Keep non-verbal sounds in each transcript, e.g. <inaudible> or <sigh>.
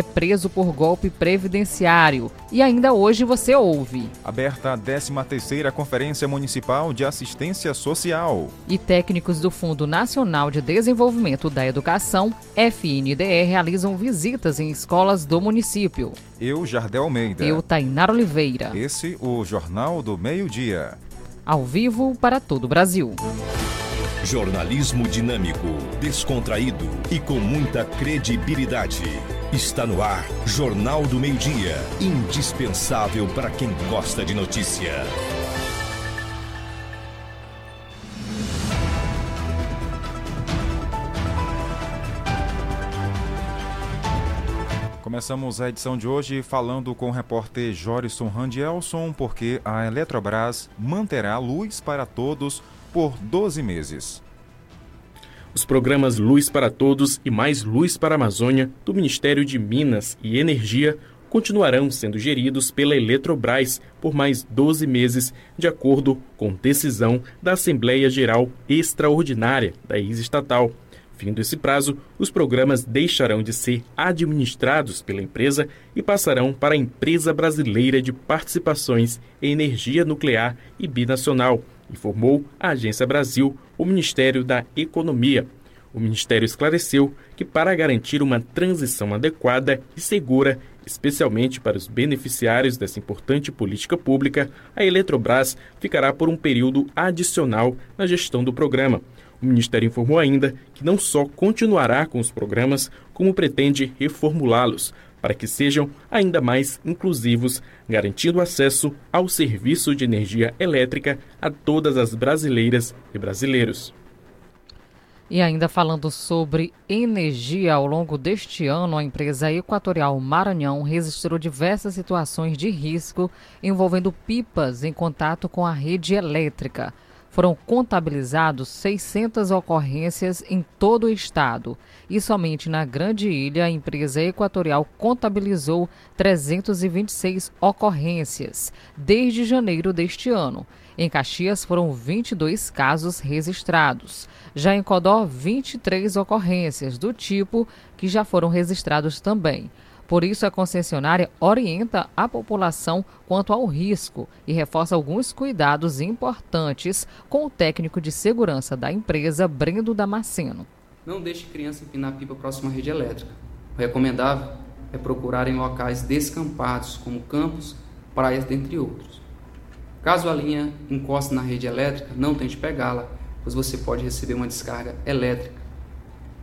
é preso por golpe previdenciário. E ainda hoje você ouve. Aberta a 13ª Conferência Municipal de Assistência Social. E técnicos do Fundo Nacional de Desenvolvimento da Educação, FNDE, realizam visitas em escolas do município. Eu, Jardel Almeida. Eu, Tainar Oliveira. Esse, o Jornal do Meio-Dia. Ao vivo para todo o Brasil. Jornalismo dinâmico, descontraído e com muita credibilidade. Está no ar Jornal do Meio-Dia, indispensável para quem gosta de notícia. Começamos a edição de hoje falando com o repórter Jorison Randielson, porque a Eletrobras manterá luz para todos por 12 meses. Os programas Luz para Todos e Mais Luz para a Amazônia, do Ministério de Minas e Energia, continuarão sendo geridos pela Eletrobras por mais 12 meses, de acordo com decisão da Assembleia Geral Extraordinária da ex-estatal. Findo esse prazo, os programas deixarão de ser administrados pela empresa e passarão para a Empresa Brasileira de Participações em Energia Nuclear e Binacional, informou a Agência Brasil, o Ministério da Economia. O Ministério esclareceu que, para garantir uma transição adequada e segura, especialmente para os beneficiários dessa importante política pública, a Eletrobras ficará por um período adicional na gestão do programa. O Ministério informou ainda que não só continuará com os programas, como pretende reformulá-los, para que sejam ainda mais inclusivos, garantindo acesso ao serviço de energia elétrica a todas as brasileiras e brasileiros. E ainda falando sobre energia, ao longo deste ano, a empresa Equatorial Maranhão registrou diversas situações de risco envolvendo pipas em contato com a rede elétrica foram contabilizados 600 ocorrências em todo o estado e somente na Grande Ilha a empresa equatorial contabilizou 326 ocorrências desde janeiro deste ano. Em Caxias foram 22 casos registrados. Já em Codó, 23 ocorrências do tipo que já foram registrados também. Por isso, a concessionária orienta a população quanto ao risco e reforça alguns cuidados importantes com o técnico de segurança da empresa, Brendo Damasceno. Não deixe criança empinar pipa próximo à rede elétrica. O recomendável é procurar em locais descampados, como campos, praias, dentre outros. Caso a linha encoste na rede elétrica, não tente pegá-la, pois você pode receber uma descarga elétrica.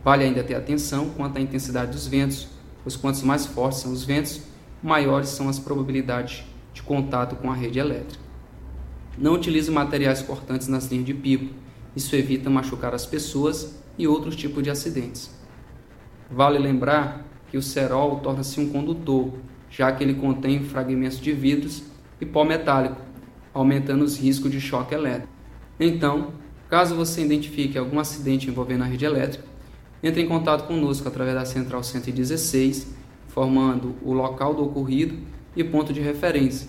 Vale ainda ter atenção quanto à intensidade dos ventos pois quantos mais fortes são os ventos, maiores são as probabilidades de contato com a rede elétrica. Não utilize materiais cortantes nas linhas de pipo, isso evita machucar as pessoas e outros tipos de acidentes. Vale lembrar que o cerol torna-se um condutor, já que ele contém fragmentos de vidros e pó metálico, aumentando os riscos de choque elétrico. Então, caso você identifique algum acidente envolvendo a rede elétrica, entre em contato conosco através da Central 116, formando o local do ocorrido e ponto de referência.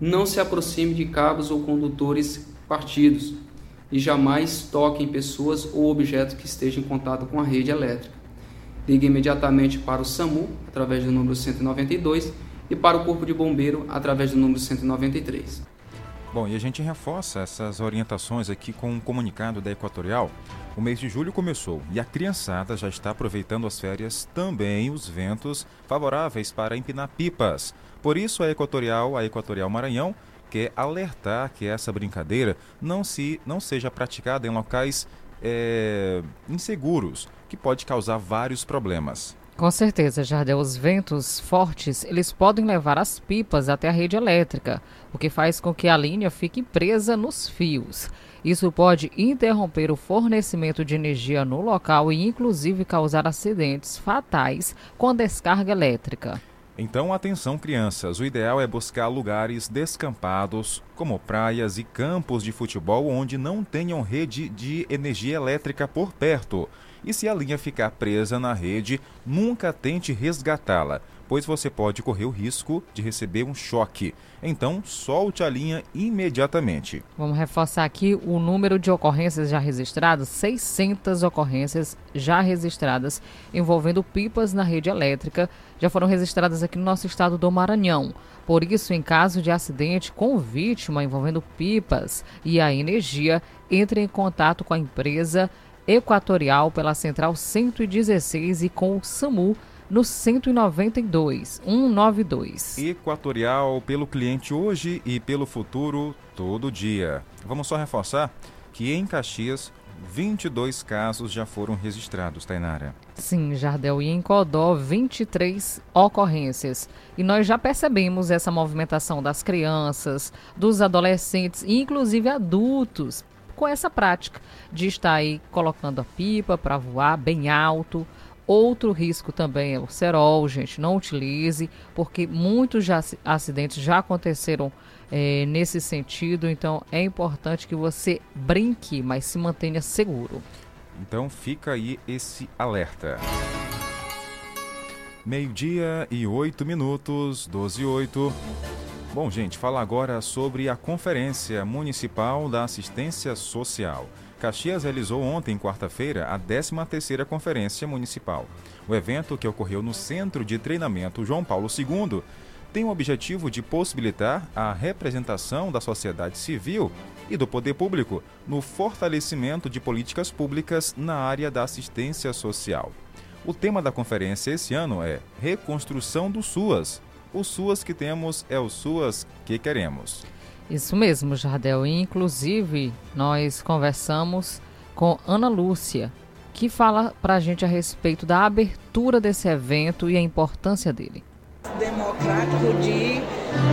Não se aproxime de cabos ou condutores partidos e jamais toque em pessoas ou objetos que estejam em contato com a rede elétrica. Ligue imediatamente para o SAMU através do número 192 e para o Corpo de Bombeiro através do número 193. Bom, e a gente reforça essas orientações aqui com um comunicado da Equatorial. O mês de julho começou e a criançada já está aproveitando as férias também os ventos favoráveis para empinar pipas. Por isso, a Equatorial, a Equatorial Maranhão, quer alertar que essa brincadeira não, se, não seja praticada em locais é, inseguros, que pode causar vários problemas. Com certeza, Jardel, os ventos fortes, eles podem levar as pipas até a rede elétrica, o que faz com que a linha fique presa nos fios. Isso pode interromper o fornecimento de energia no local e inclusive causar acidentes fatais com a descarga elétrica. Então, atenção, crianças. O ideal é buscar lugares descampados, como praias e campos de futebol, onde não tenham rede de energia elétrica por perto. E se a linha ficar presa na rede, nunca tente resgatá-la, pois você pode correr o risco de receber um choque. Então, solte a linha imediatamente. Vamos reforçar aqui o número de ocorrências já registradas: 600 ocorrências já registradas envolvendo pipas na rede elétrica. Já foram registradas aqui no nosso estado do Maranhão. Por isso, em caso de acidente com vítima envolvendo pipas e a energia, entre em contato com a empresa Equatorial pela Central 116 e com o SAMU no 192 192. Equatorial pelo cliente hoje e pelo futuro todo dia. Vamos só reforçar que em Caxias 22 casos já foram registrados, Tainara. Sim, Jardel, e em Codó 23 ocorrências. E nós já percebemos essa movimentação das crianças, dos adolescentes e inclusive adultos com essa prática de estar aí colocando a pipa para voar bem alto Outro risco também é o cerol, gente, não utilize, porque muitos já, acidentes já aconteceram é, nesse sentido, então é importante que você brinque, mas se mantenha seguro. Então fica aí esse alerta. Meio-dia e oito minutos, 12 e 8. Bom, gente, fala agora sobre a Conferência Municipal da Assistência Social. Caxias realizou ontem, quarta-feira, a 13ª Conferência Municipal. O evento, que ocorreu no Centro de Treinamento João Paulo II, tem o objetivo de possibilitar a representação da sociedade civil e do poder público no fortalecimento de políticas públicas na área da assistência social. O tema da conferência esse ano é Reconstrução do SUAS. O SUAS que temos é o SUAS que queremos. Isso mesmo, Jardel. inclusive, nós conversamos com Ana Lúcia, que fala para a gente a respeito da abertura desse evento e a importância dele. Democrático de,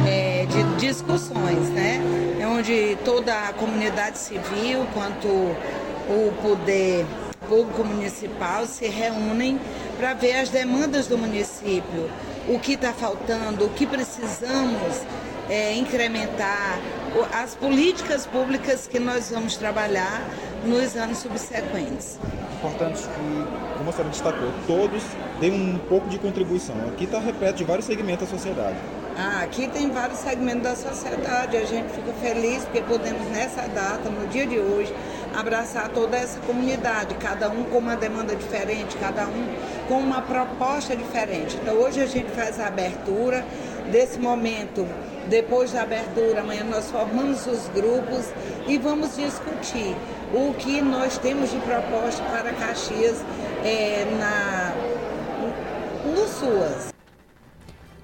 é, de discussões, né? É onde toda a comunidade civil, quanto o poder público municipal se reúnem para ver as demandas do município, o que está faltando, o que precisamos é, incrementar as políticas públicas que nós vamos trabalhar nos anos subsequentes. Importante que, como a senhora destacou, todos deem um pouco de contribuição. Aqui está repleto de vários segmentos da sociedade. Ah, aqui tem vários segmentos da sociedade. A gente fica feliz porque podemos, nessa data, no dia de hoje, abraçar toda essa comunidade, cada um com uma demanda diferente, cada um com uma proposta diferente. Então, hoje a gente faz a abertura desse momento depois da abertura, amanhã nós formamos os grupos e vamos discutir o que nós temos de proposta para Caxias é, na, no SUAS.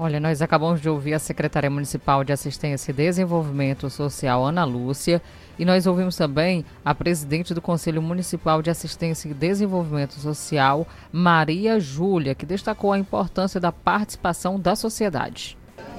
Olha, nós acabamos de ouvir a secretária municipal de Assistência e Desenvolvimento Social, Ana Lúcia, e nós ouvimos também a presidente do Conselho Municipal de Assistência e Desenvolvimento Social, Maria Júlia, que destacou a importância da participação da sociedade.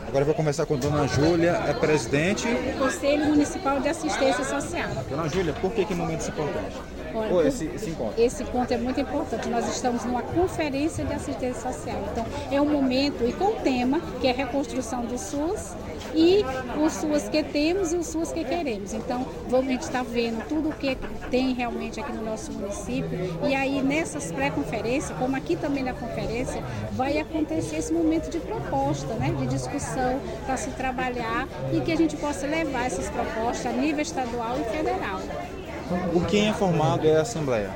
Agora eu vou conversar com a dona Júlia, é presidente do Conselho Municipal de Assistência Social. Dona Júlia, por que que momento importante? Olha, esse, esse encontro? Esse encontro é muito importante. Nós estamos numa conferência de assistência social. Então, é um momento e com o tema que é reconstrução do SUS e o SUS que temos e o SUS que queremos. Então, vamos, a gente está vendo tudo o que tem realmente aqui no nosso município. E aí, nessas pré-conferências, como aqui também na conferência, vai acontecer esse momento de proposta, né, de discussão para se trabalhar e que a gente possa levar essas propostas a nível estadual e federal. O quem é formado é a Assembleia?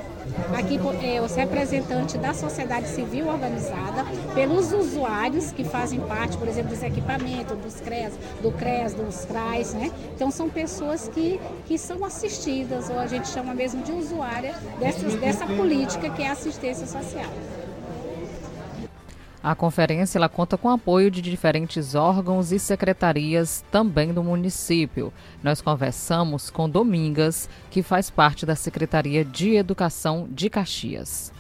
Aqui é os representantes da sociedade civil organizada, pelos usuários que fazem parte, por exemplo, dos equipamentos, dos CRES, do CRES, dos CRAs, né? Então são pessoas que, que são assistidas, ou a gente chama mesmo de usuária dessas, dessa política que é a assistência social. A conferência ela conta com apoio de diferentes órgãos e secretarias também do município. Nós conversamos com Domingas, que faz parte da Secretaria de Educação de Caxias.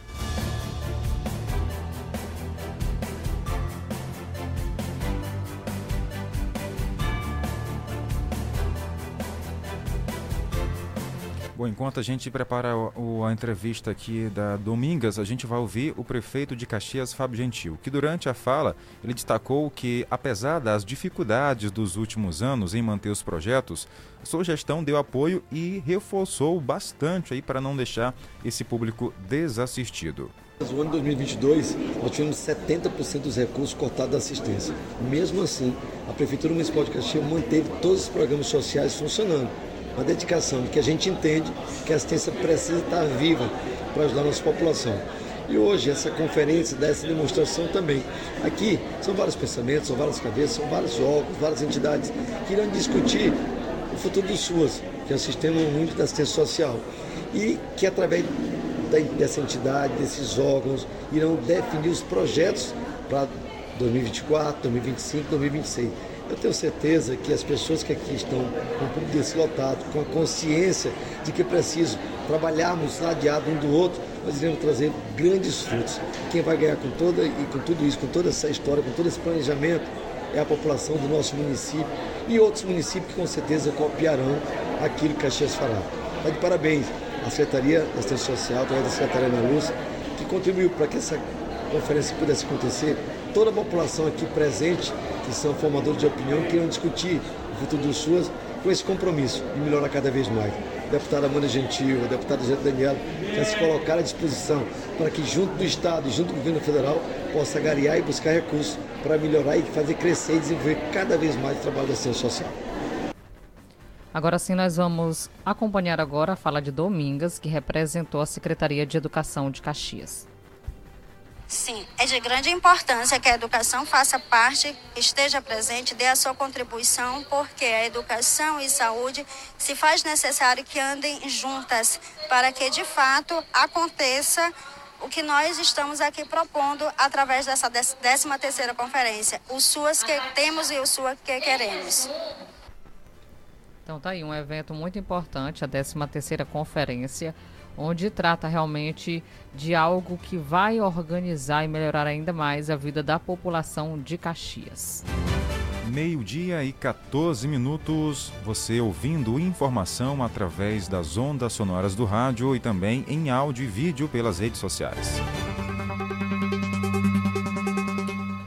Bom, enquanto a gente prepara o, a entrevista aqui da Domingas, a gente vai ouvir o prefeito de Caxias, Fábio Gentil, que durante a fala ele destacou que, apesar das dificuldades dos últimos anos em manter os projetos, sua gestão deu apoio e reforçou bastante aí para não deixar esse público desassistido. No ano 2022, nós tivemos 70% dos recursos cortados da assistência. Mesmo assim, a Prefeitura Municipal de Caxias manteve todos os programas sociais funcionando uma dedicação, porque a gente entende que a assistência precisa estar viva para ajudar a nossa população. E hoje essa conferência dá essa demonstração também. Aqui são vários pensamentos, são várias cabeças, são vários órgãos, várias entidades que irão discutir o futuro do SUAS, que é o Sistema Único da Assistência Social. E que através dessa entidade, desses órgãos, irão definir os projetos para 2024, 2025, 2026. Eu tenho certeza que as pessoas que aqui estão com o público desse lotado, com a consciência de que é preciso trabalharmos ladeado um do outro, nós iremos trazer grandes frutos. Quem vai ganhar com toda e com tudo isso, com toda essa história, com todo esse planejamento, é a população do nosso município e outros municípios que com certeza copiarão aquilo que Caxias fará. Está de parabéns à Secretaria da Assistência Social, através da Secretaria Ana Luz, que contribuiu para que essa conferência pudesse acontecer. Toda a população aqui presente que são formadores de opinião, que queiram discutir o futuro do SUAS com esse compromisso de melhorar cada vez mais. A deputada Amanda Gentil, a deputada Jane Daniela, quer se colocar à disposição para que, junto do Estado e junto do governo federal, possa garear e buscar recursos para melhorar e fazer crescer e desenvolver cada vez mais o trabalho da ciência social. Agora sim, nós vamos acompanhar agora a fala de Domingas, que representou a Secretaria de Educação de Caxias. Sim, é de grande importância que a educação faça parte, esteja presente, dê a sua contribuição, porque a educação e saúde se faz necessário que andem juntas para que de fato aconteça o que nós estamos aqui propondo através dessa 13 terceira conferência, o SUAS que temos e o SUAS que queremos. Então tá aí um evento muito importante, a 13 terceira conferência onde trata realmente de algo que vai organizar e melhorar ainda mais a vida da população de Caxias. Meio-dia e 14 minutos, você ouvindo informação através das ondas sonoras do rádio e também em áudio e vídeo pelas redes sociais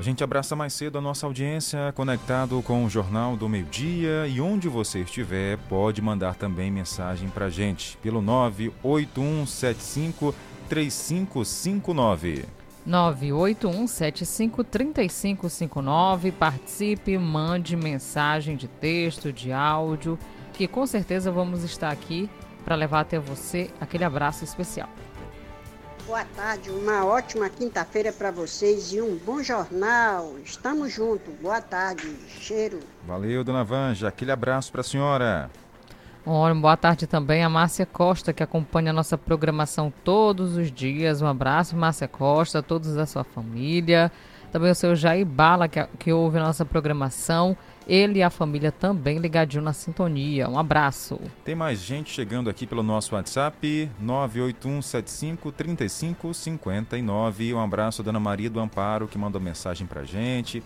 gente abraça mais cedo a nossa audiência, conectado com o Jornal do Meio Dia e onde você estiver, pode mandar também mensagem para gente pelo 98175 3559. 981753559. Participe, mande mensagem de texto, de áudio, que com certeza vamos estar aqui para levar até você aquele abraço especial. Boa tarde, uma ótima quinta-feira para vocês e um bom jornal. Estamos juntos. Boa tarde, cheiro. Valeu, dona Vanja. Aquele abraço para a senhora. Olha, boa tarde também a Márcia Costa, que acompanha a nossa programação todos os dias. Um abraço, Márcia Costa, todos da sua família. Também o seu Jair Bala, que, que ouve a nossa programação. Ele e a família também ligadinho na sintonia. Um abraço. Tem mais gente chegando aqui pelo nosso WhatsApp, 981753559. Um abraço, Dona Maria do Amparo, que mandou mensagem pra gente.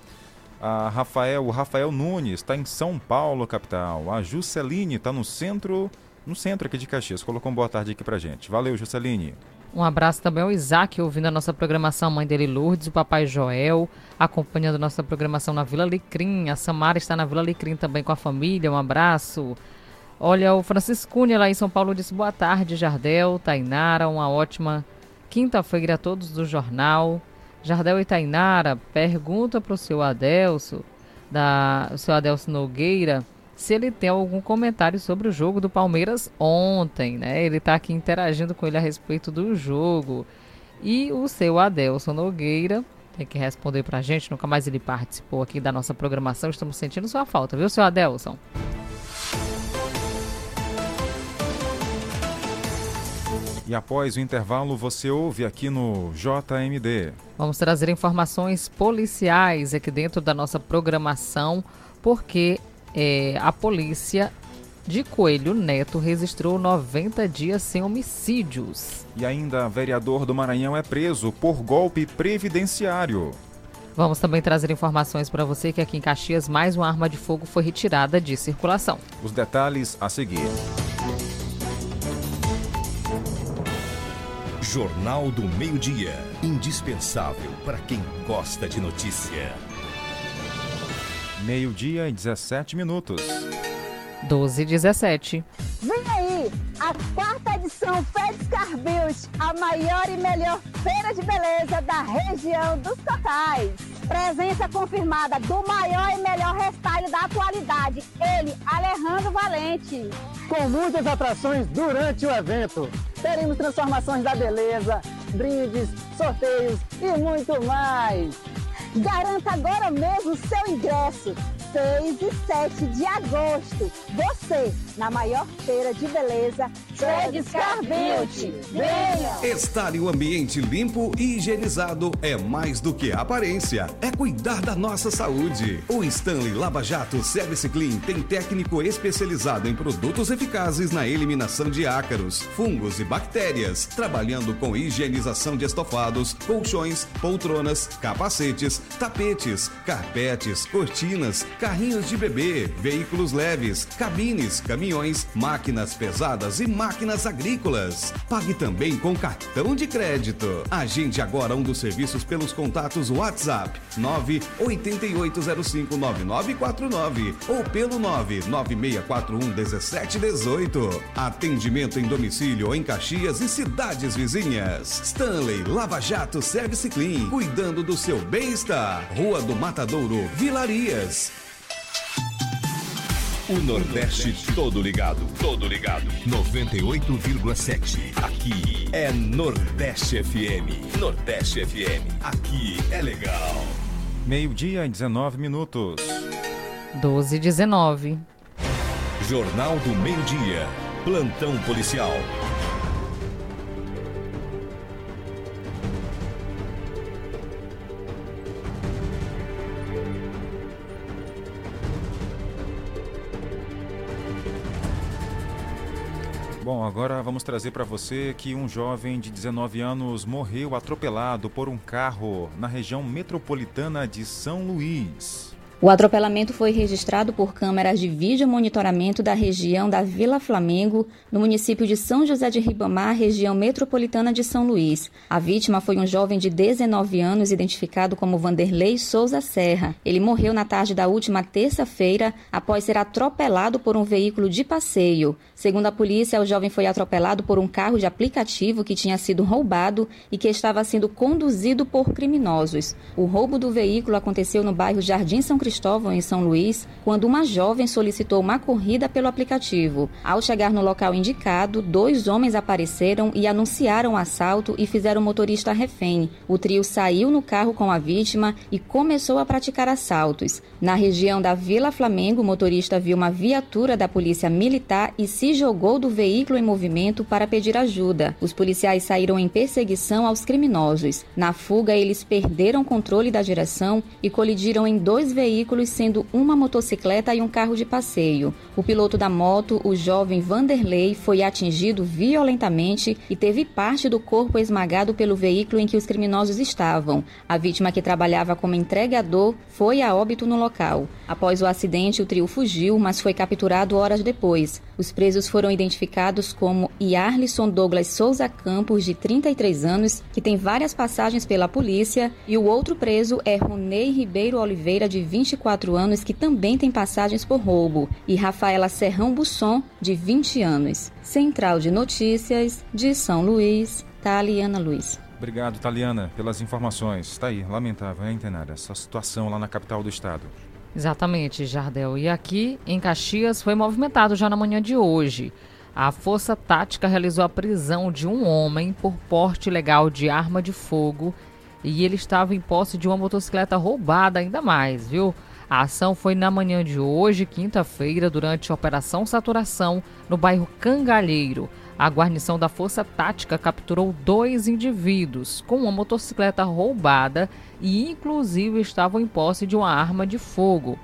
A Rafael, o Rafael Nunes está em São Paulo, capital. A Jusceline está no centro, no centro aqui de Caxias. Colocou um boa tarde aqui pra gente. Valeu, Jusceline. Um abraço também ao Isaac, ouvindo a nossa programação, a mãe dele Lourdes, o papai Joel, acompanhando a nossa programação na Vila Licrim. A Samara está na Vila Licrim também com a família, um abraço. Olha, o Franciscune lá em São Paulo disse boa tarde, Jardel, Tainara, uma ótima quinta-feira a todos do jornal. Jardel e Tainara, pergunta para o seu Adelso, da, o seu Adelso Nogueira, se ele tem algum comentário sobre o jogo do Palmeiras ontem, né? Ele está aqui interagindo com ele a respeito do jogo. E o seu Adelson Nogueira tem que responder para a gente, nunca mais ele participou aqui da nossa programação, estamos sentindo sua falta, viu, seu Adelson? E após o intervalo, você ouve aqui no JMD. Vamos trazer informações policiais aqui dentro da nossa programação, porque é, a polícia de Coelho Neto registrou 90 dias sem homicídios. E ainda, vereador do Maranhão é preso por golpe previdenciário. Vamos também trazer informações para você que aqui em Caxias mais uma arma de fogo foi retirada de circulação. Os detalhes a seguir. Jornal do Meio-Dia. Indispensável para quem gosta de notícia. Meio-dia e 17 minutos. 12 e 17. Vem aí, a quarta edição Fedscar Beauty, a maior e melhor feira de beleza da região dos Cocais. Presença confirmada do maior e melhor restyle da atualidade, ele, Alejandro Valente. Com muitas atrações durante o evento. Teremos transformações da beleza, brindes, sorteios e muito mais. Garanta agora mesmo seu ingresso. 6 e 7 de agosto. Você, na maior feira de beleza, Tredescar Beauty. Venha! Estar em um ambiente limpo e higienizado é mais do que aparência, é cuidar da nossa saúde. O Stanley Lava Jato Service Clean tem técnico especializado em produtos eficazes na eliminação de ácaros, fungos e bactérias, trabalhando com higienização de estofados, colchões, poltronas, capacetes, tapetes, carpetes, cortinas, carrinhos de bebê, veículos leves, cabines, caminhões, máquinas pesadas e máquinas agrícolas. Pague também com cartão de crédito. Agende agora um dos serviços pelos contatos WhatsApp 988059949 ou pelo 996411718. Atendimento em domicílio em Caxias e cidades vizinhas. Stanley Lava Jato Service Clean, cuidando do seu bem-estar. Rua do Matadouro, Vilarias. O Nordeste todo ligado, todo ligado. 98,7. Aqui é Nordeste FM. Nordeste FM. Aqui é legal. Meio-dia e 19 minutos. 12 e 19. Jornal do Meio-Dia. Plantão policial. Agora vamos trazer para você que um jovem de 19 anos morreu atropelado por um carro na região metropolitana de São Luís. O atropelamento foi registrado por câmeras de vídeo monitoramento da região da Vila Flamengo, no município de São José de Ribamar, região metropolitana de São Luís. A vítima foi um jovem de 19 anos, identificado como Vanderlei Souza Serra. Ele morreu na tarde da última terça-feira, após ser atropelado por um veículo de passeio. Segundo a polícia, o jovem foi atropelado por um carro de aplicativo que tinha sido roubado e que estava sendo conduzido por criminosos. O roubo do veículo aconteceu no bairro Jardim São Cristóvão Cristóvão, em São Luís, quando uma jovem solicitou uma corrida pelo aplicativo. Ao chegar no local indicado, dois homens apareceram e anunciaram o assalto e fizeram o motorista refém. O trio saiu no carro com a vítima e começou a praticar assaltos. Na região da Vila Flamengo, o motorista viu uma viatura da polícia militar e se jogou do veículo em movimento para pedir ajuda. Os policiais saíram em perseguição aos criminosos. Na fuga, eles perderam controle da direção e colidiram em dois veículos veículos, sendo uma motocicleta e um carro de passeio. O piloto da moto, o jovem Vanderlei, foi atingido violentamente e teve parte do corpo esmagado pelo veículo em que os criminosos estavam. A vítima, que trabalhava como entregador, foi a óbito no local. Após o acidente, o trio fugiu, mas foi capturado horas depois. Os presos foram identificados como Yarlison Douglas Souza Campos, de 33 anos, que tem várias passagens pela polícia, e o outro preso é Ronei Ribeiro Oliveira, de 24 anos, que também tem passagens por roubo, e Rafaela Serrão Busson, de 20 anos. Central de Notícias, de São Luís, Taliana Luiz. Obrigado, Taliana, pelas informações. Está aí, lamentável, hein, Tenara, essa situação lá na capital do estado. Exatamente, Jardel. E aqui em Caxias foi movimentado já na manhã de hoje. A Força Tática realizou a prisão de um homem por porte ilegal de arma de fogo e ele estava em posse de uma motocicleta roubada ainda mais, viu? A ação foi na manhã de hoje, quinta-feira, durante a Operação Saturação, no bairro Cangalheiro. A guarnição da Força Tática capturou dois indivíduos com uma motocicleta roubada e, inclusive, estavam em posse de uma arma de fogo.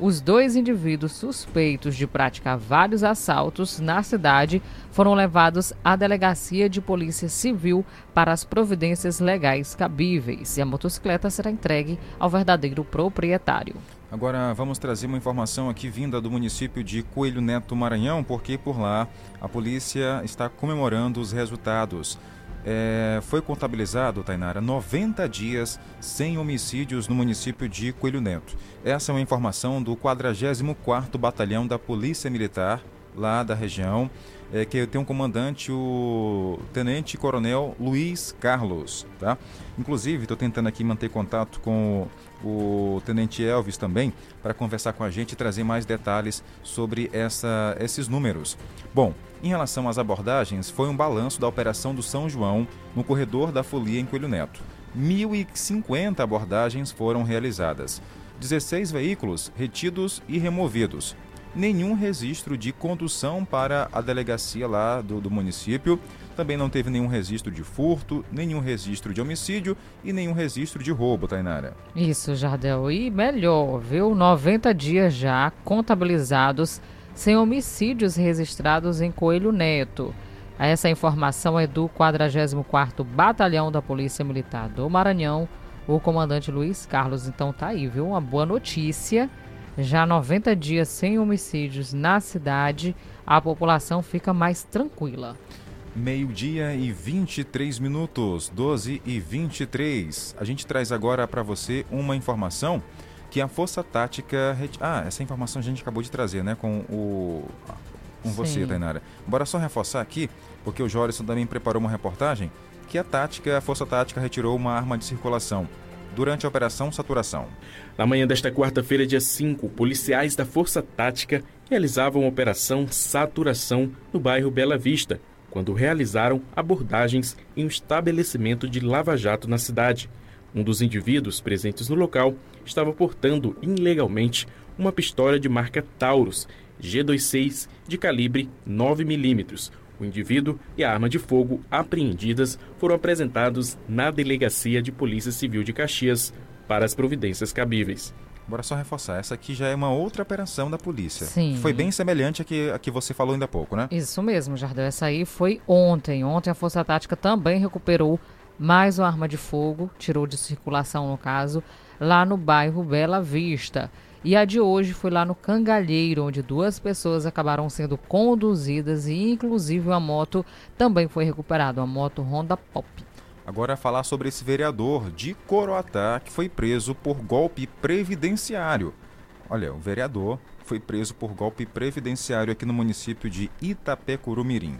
Os dois indivíduos suspeitos de praticar vários assaltos na cidade foram levados à delegacia de polícia civil para as providências legais cabíveis e a motocicleta será entregue ao verdadeiro proprietário. Agora vamos trazer uma informação aqui vinda do município de Coelho Neto, Maranhão, porque por lá a polícia está comemorando os resultados é, foi contabilizado, Tainara, 90 dias sem homicídios no município de Coelho Neto. Essa é uma informação do 44º Batalhão da Polícia Militar, lá da região, é, que tem um comandante, o Tenente Coronel Luiz Carlos, tá? Inclusive, estou tentando aqui manter contato com o Tenente Elvis também, para conversar com a gente e trazer mais detalhes sobre essa, esses números. Bom, em relação às abordagens, foi um balanço da Operação do São João no corredor da Folia em Coelho Neto. 1.050 abordagens foram realizadas. 16 veículos retidos e removidos. Nenhum registro de condução para a delegacia lá do, do município também não teve nenhum registro de furto, nenhum registro de homicídio e nenhum registro de roubo, Tainara. Isso, Jardel. E melhor, viu? 90 dias já contabilizados sem homicídios registrados em Coelho Neto. Essa informação é do 44º Batalhão da Polícia Militar do Maranhão, o comandante Luiz Carlos. Então tá aí, viu? Uma boa notícia. Já 90 dias sem homicídios na cidade, a população fica mais tranquila. Meio-dia e 23 minutos, 12 e 23. A gente traz agora para você uma informação que a Força Tática. Ah, essa informação a gente acabou de trazer, né? Com o. Com Sim. você, Tainara. Bora só reforçar aqui, porque o Jorison também preparou uma reportagem que a tática, a Força Tática retirou uma arma de circulação durante a Operação Saturação. Na manhã desta quarta-feira, dia 5, policiais da Força Tática realizavam a Operação Saturação no bairro Bela Vista, quando realizaram abordagens em um estabelecimento de lava-jato na cidade. Um dos indivíduos presentes no local estava portando ilegalmente uma pistola de marca Taurus G26 de calibre 9mm. O indivíduo e a arma de fogo apreendidas foram apresentados na Delegacia de Polícia Civil de Caxias para as providências cabíveis. Bora só reforçar, essa aqui já é uma outra operação da polícia. Sim. Foi bem semelhante a que, a que você falou ainda há pouco, né? Isso mesmo, Jardel. Essa aí foi ontem. Ontem a Força Tática também recuperou mais uma arma de fogo, tirou de circulação no caso, lá no bairro Bela Vista. E a de hoje foi lá no Cangalheiro, onde duas pessoas acabaram sendo conduzidas e inclusive uma moto também foi recuperada, uma moto Honda Pop. Agora falar sobre esse vereador de Coroatá que foi preso por golpe previdenciário. Olha, o vereador foi preso por golpe previdenciário aqui no município de Itapecuru-Mirim.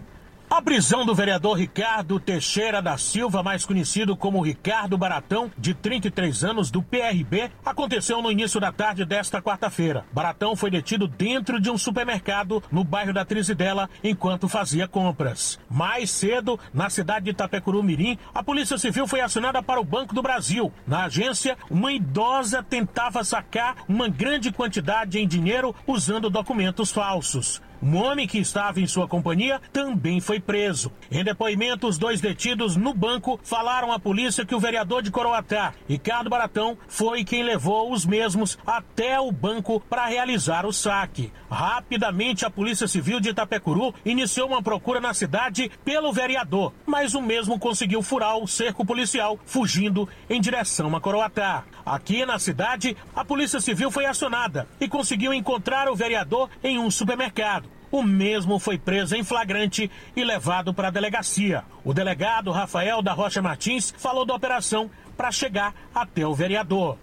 A prisão do vereador Ricardo Teixeira da Silva, mais conhecido como Ricardo Baratão, de 33 anos, do PRB, aconteceu no início da tarde desta quarta-feira. Baratão foi detido dentro de um supermercado no bairro da Trizidela enquanto fazia compras. Mais cedo, na cidade de Itapecuru Mirim, a Polícia Civil foi acionada para o Banco do Brasil. Na agência, uma idosa tentava sacar uma grande quantidade em dinheiro usando documentos falsos. Um homem que estava em sua companhia também foi preso. Em depoimento, os dois detidos no banco falaram à polícia que o vereador de Coroatá, Ricardo Baratão, foi quem levou os mesmos até o banco para realizar o saque. Rapidamente, a Polícia Civil de Itapecuru iniciou uma procura na cidade pelo vereador, mas o mesmo conseguiu furar o cerco policial, fugindo em direção a Coroatá. Aqui na cidade, a Polícia Civil foi acionada e conseguiu encontrar o vereador em um supermercado. O mesmo foi preso em flagrante e levado para a delegacia. O delegado Rafael da Rocha Martins falou da operação para chegar até o vereador.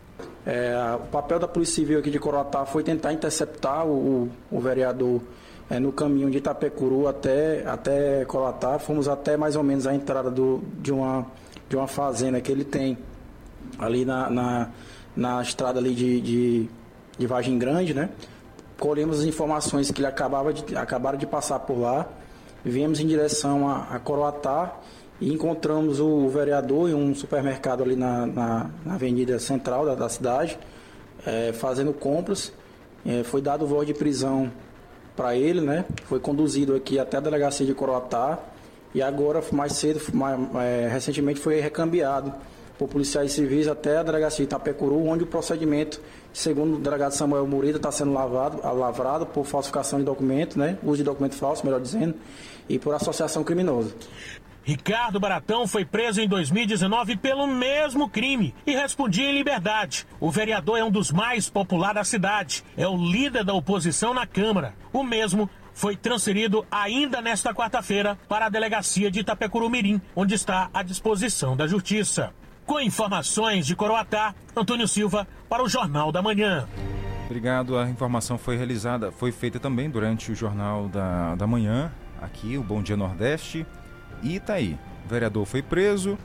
É, o papel da Polícia Civil aqui de Corotá foi tentar interceptar o, o vereador é, no caminho de Itapecuru até, até Corotá. Fomos até mais ou menos a entrada do, de, uma, de uma fazenda que ele tem ali na, na, na estrada ali de, de, de Vargem Grande, né? Colhemos as informações que ele acabava de, acabaram de passar por lá, viemos em direção a, a Coroatá e encontramos o vereador em um supermercado ali na, na, na avenida central da, da cidade, é, fazendo compras. É, foi dado voz de prisão para ele, né? Foi conduzido aqui até a delegacia de Coroatá e agora, mais cedo, mais, é, recentemente, foi recambiado por policiais civis até a delegacia de Itapecuru, onde o procedimento Segundo o delegado Samuel Murida, está sendo lavado, lavrado por falsificação de documento, né? uso de documento falso, melhor dizendo, e por associação criminosa. Ricardo Baratão foi preso em 2019 pelo mesmo crime e respondia em liberdade. O vereador é um dos mais populares da cidade, é o líder da oposição na Câmara. O mesmo foi transferido ainda nesta quarta-feira para a delegacia de Itapecurumirim, onde está à disposição da Justiça. Com informações de Coroatá, Antônio Silva para o Jornal da Manhã. Obrigado. A informação foi realizada, foi feita também durante o Jornal da, da Manhã, aqui, o Bom Dia Nordeste. E tá aí. O vereador foi preso.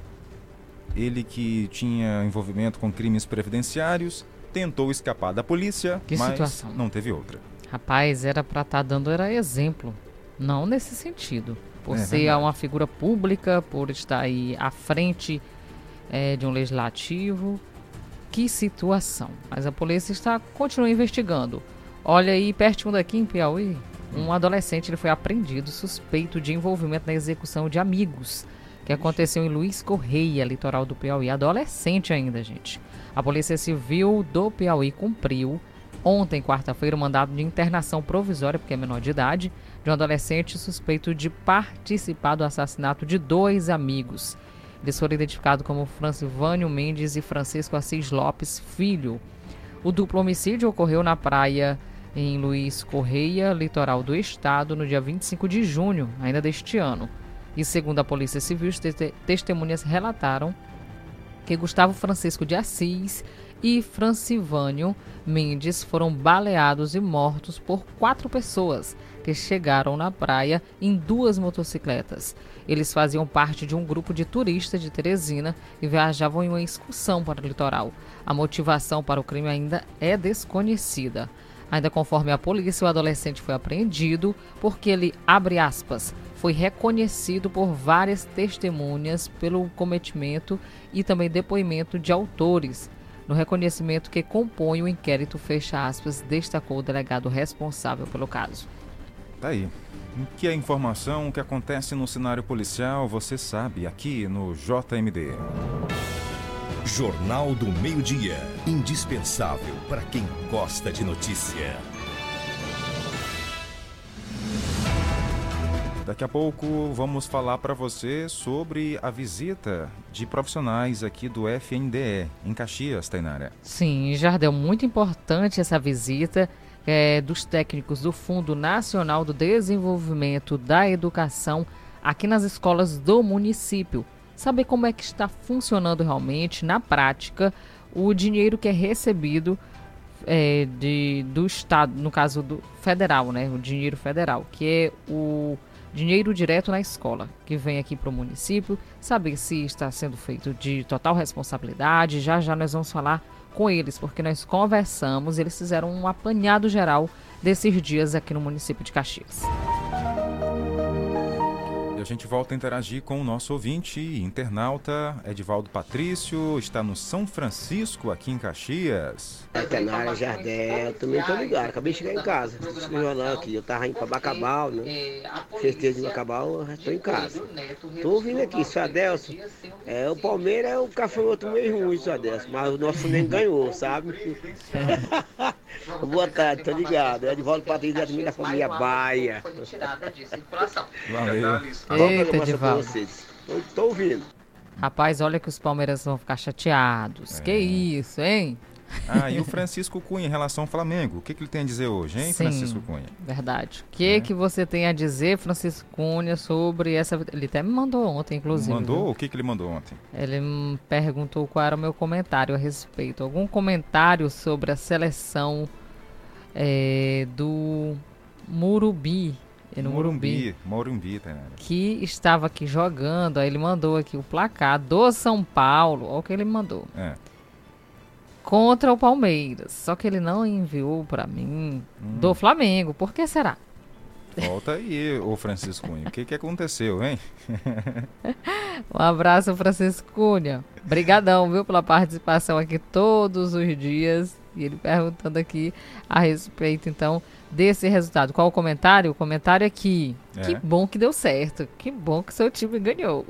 Ele que tinha envolvimento com crimes previdenciários, tentou escapar da polícia, Que mas situação. não teve outra. Rapaz, era para estar dando era exemplo. Não nesse sentido. Por É ser verdade. uma figura pública, por estar aí à frente eh, de um legislativo. Que situação. Mas a polícia está continua investigando. Olha aí, pertinho daqui em Piauí, um adolescente ele foi apreendido suspeito de envolvimento na execução de amigos, que aconteceu em Luiz Correia, litoral do Piauí. Adolescente ainda, gente. A Polícia Civil do Piauí cumpriu ontem, quarta-feira, o mandado de internação provisória, porque é menor de idade, de um adolescente suspeito de participar do assassinato de dois amigos. Eles foram identificados como Francivânio Mendes e Francisco Assis Lopes Filho. O duplo homicídio ocorreu na praia em Luiz Correia, litoral do estado, no dia 25 de junho, ainda deste ano. E segundo a Polícia Civil, testemunhas relataram que Gustavo Francisco de Assis e Francivânio Mendes foram baleados e mortos por quatro pessoas que chegaram na praia em duas motocicletas. Eles faziam parte de um grupo de turistas de Teresina e viajavam em uma excursão para o litoral. A motivação para o crime ainda é desconhecida. Ainda conforme a polícia, o adolescente foi apreendido porque ele, abre aspas, foi reconhecido por várias testemunhas pelo cometimento e também depoimento de autores. No reconhecimento que compõe o inquérito, fecha aspas, destacou o delegado responsável pelo caso. Tá aí. O que é informação, o que acontece no cenário policial, você sabe aqui no JMD. Jornal do Meio-Dia. Indispensável para quem gosta de notícia. Daqui a pouco vamos falar para você sobre a visita de profissionais aqui do FNDE em Caxias, Tainara. Sim, Jardel, muito importante essa visita é, dos técnicos do Fundo Nacional do Desenvolvimento da Educação aqui nas escolas do município. Saber como é que está funcionando realmente, na prática, o dinheiro que é recebido é, de, do Estado, no caso do federal, né? O dinheiro federal, que é o dinheiro direto na escola, que vem aqui para o município, saber se está sendo feito de total responsabilidade. Já já nós vamos falar com eles, porque nós conversamos, eles fizeram um apanhado geral desses dias aqui no município de Caxias. A gente volta a interagir com o nosso ouvinte, internauta Edivaldo Patrício, está no São Francisco, aqui em Caxias. Tainara, Jardel, também tô ligado. Acabei de chegar em casa. O jornal aqui. Eu tava indo pra Bacabal, né? Festejo de Bacabal, tô em casa. Tô ouvindo aqui, seu Adelson. É, o Palmeiras é o cafanhoto meio ruim, seu Adelson. Mas o nosso nem ganhou, sabe? <laughs> Boa tarde, tô ligado. É volta pra trás da família Baia. Valeu. Eita, Edivaldo. vocês. Tô ouvindo. Rapaz, olha que os Palmeiras vão ficar chateados. Que isso, hein? Ah, e o Francisco Cunha em relação ao Flamengo. O que, que ele tem a dizer hoje, hein, Sim, Francisco Cunha? Verdade. O que, que você tem a dizer, Francisco Cunha, sobre essa. Ele até me mandou ontem, inclusive. Mandou? viu? O que, que ele mandou ontem? Ele me perguntou qual era o meu comentário a respeito. Algum comentário sobre a seleção eh, do Murubi. É no Morumbi. Morumbi, Tainara. Que estava aqui jogando. Aí ele mandou aqui o placar do São Paulo. Olha o que ele mandou. É. Contra o Palmeiras. Só que ele não enviou para mim Hum. do Flamengo. Por que será? Volta aí, ô Francisco Cunha. O que, que aconteceu, hein? <laughs> Um abraço, Francisco Cunha. Brigadão, viu, pela participação aqui todos os dias. E ele perguntando aqui a respeito, então, desse resultado. Qual o comentário? O comentário aqui. É. Que bom que deu certo. Que bom que seu time ganhou.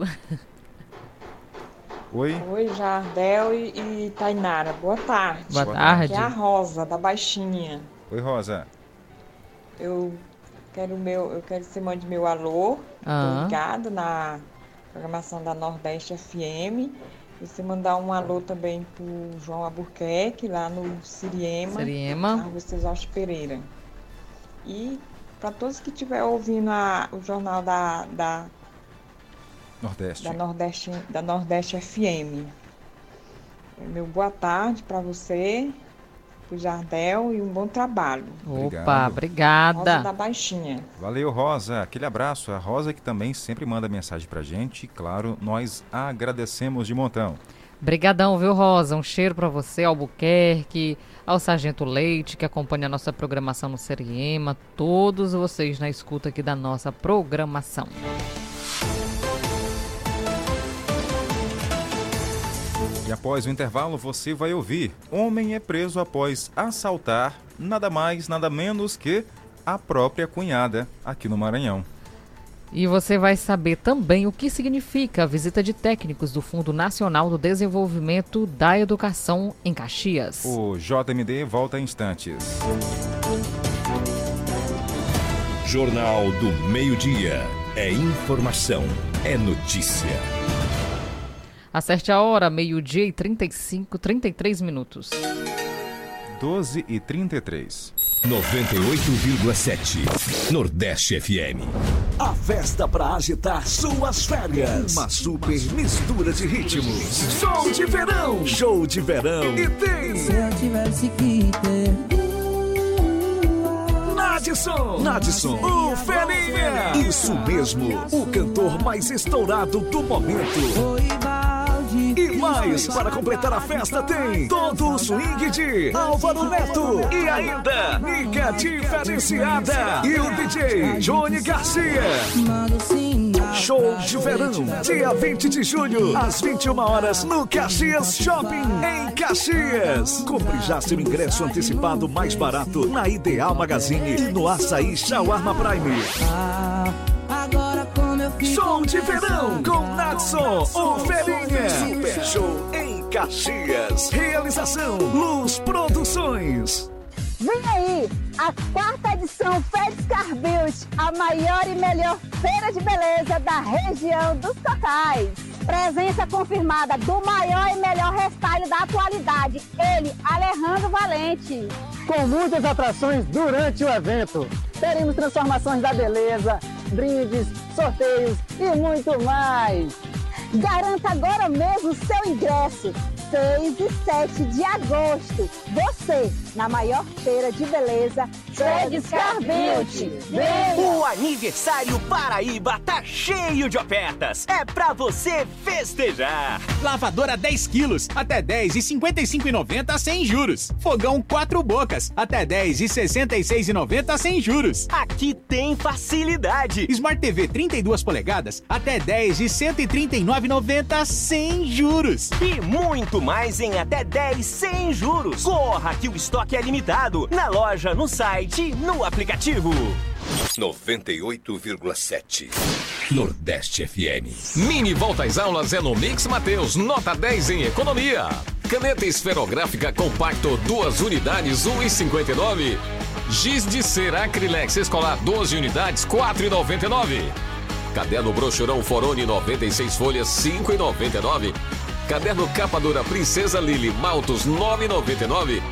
Oi? Oi, Jardel e, e Tainara. Boa tarde. Boa tarde. Aqui é a Rosa, da Baixinha. Oi, Rosa. Eu quero meu, eu quero que você mande meu alô. Tô ligado na programação da Nordeste FM. Você mandar um alô também pro João Albuquerque, lá no Siriema. Siriema. Na Rua Pereira. E para todos que estiver ouvindo a, o jornal da, da Nordeste. Da Nordeste, da Nordeste FM. Meu boa tarde para você, o Jardel e um bom trabalho. Opa, obrigada. Rosa da Baixinha. Valeu, Rosa. Aquele abraço. A Rosa que também sempre manda mensagem pra gente. E, claro, nós agradecemos de montão. Brigadão, viu, Rosa? Um cheiro para você, Albuquerque, ao Sargento Leite, que acompanha a nossa programação no Seriema, todos vocês na escuta aqui da nossa programação. E após o intervalo, você vai ouvir: Homem é preso após assaltar nada mais, nada menos que a própria cunhada aqui no Maranhão. E você vai saber também o que significa a visita de técnicos do Fundo Nacional do Desenvolvimento da Educação em Caxias. O JMD volta em instantes. Jornal do Meio-Dia. É informação, é notícia. Acerte a hora, meio-dia e 35, 33 minutos. 12 e 33. 98,7 Nordeste FM. A festa para agitar suas férias. Uma super mistura de ritmos. Show de verão. Show de verão. E tem. Se eu tivesse que ter. Nadson. Nadson. O Ferinha. Isso mesmo. O cantor mais estourado do momento. E mais, para completar a festa tem todo o swing de Álvaro Neto e ainda Nica Diferenciada e o DJ Johnny Garcia. Show de verão, dia 20 de julho, às 21 horas, no Caxias Shopping, em Caxias. Compre já seu ingresso antecipado mais barato na Ideal Magazine e no Açaí Shawarma Prime. Show de verão com Natson, o Ferinha. Super show em Caxias. Realização Luz Produções. Vem aí, a quarta edição Feds Car Beauty, a maior e melhor feira de beleza da região dos Cocais. Presença confirmada do maior e melhor restyle da atualidade, ele, Alejandro Valente. Com muitas atrações durante o evento. Teremos transformações da beleza, brindes, sorteios e muito mais. Garanta agora mesmo seu ingresso. 6 e 7 de agosto. Você, na maior feira de beleza, Fred's Car Beauty. O aniversário Paraíba tá cheio de ofertas. É pra você festejar. Lavadora 10 quilos, até 10 e 55,90 sem juros. Fogão 4 bocas, até 10 e 66,90 sem juros. Aqui tem facilidade. Smart TV 32 polegadas, até 10 e 139,90 sem juros. E muito mais em até 10 sem juros. Corra que o estoque é limitado. Na loja, no site, no aplicativo. 98,7 Nordeste FM. Mini volta às aulas é no Mix Mateus, nota 10 em economia. Caneta esferográfica compacto, duas unidades, 1,59. Giz de cera Acrylex escolar, 12 unidades, 4,99. Caderno brochurão Forone, 96 folhas, 5,99. Caderno capa dura Princesa Lily Maltos, 9,99.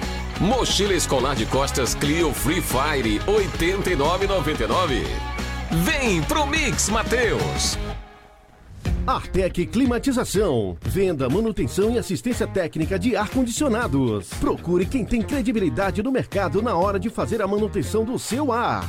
Mochila escolar de costas Clio Free Fire, 89,99. Vem pro Mix, Mateus! Artec Climatização. Venda, manutenção e assistência técnica de ar-condicionados. Procure quem tem credibilidade no mercado na hora de fazer a manutenção do seu ar.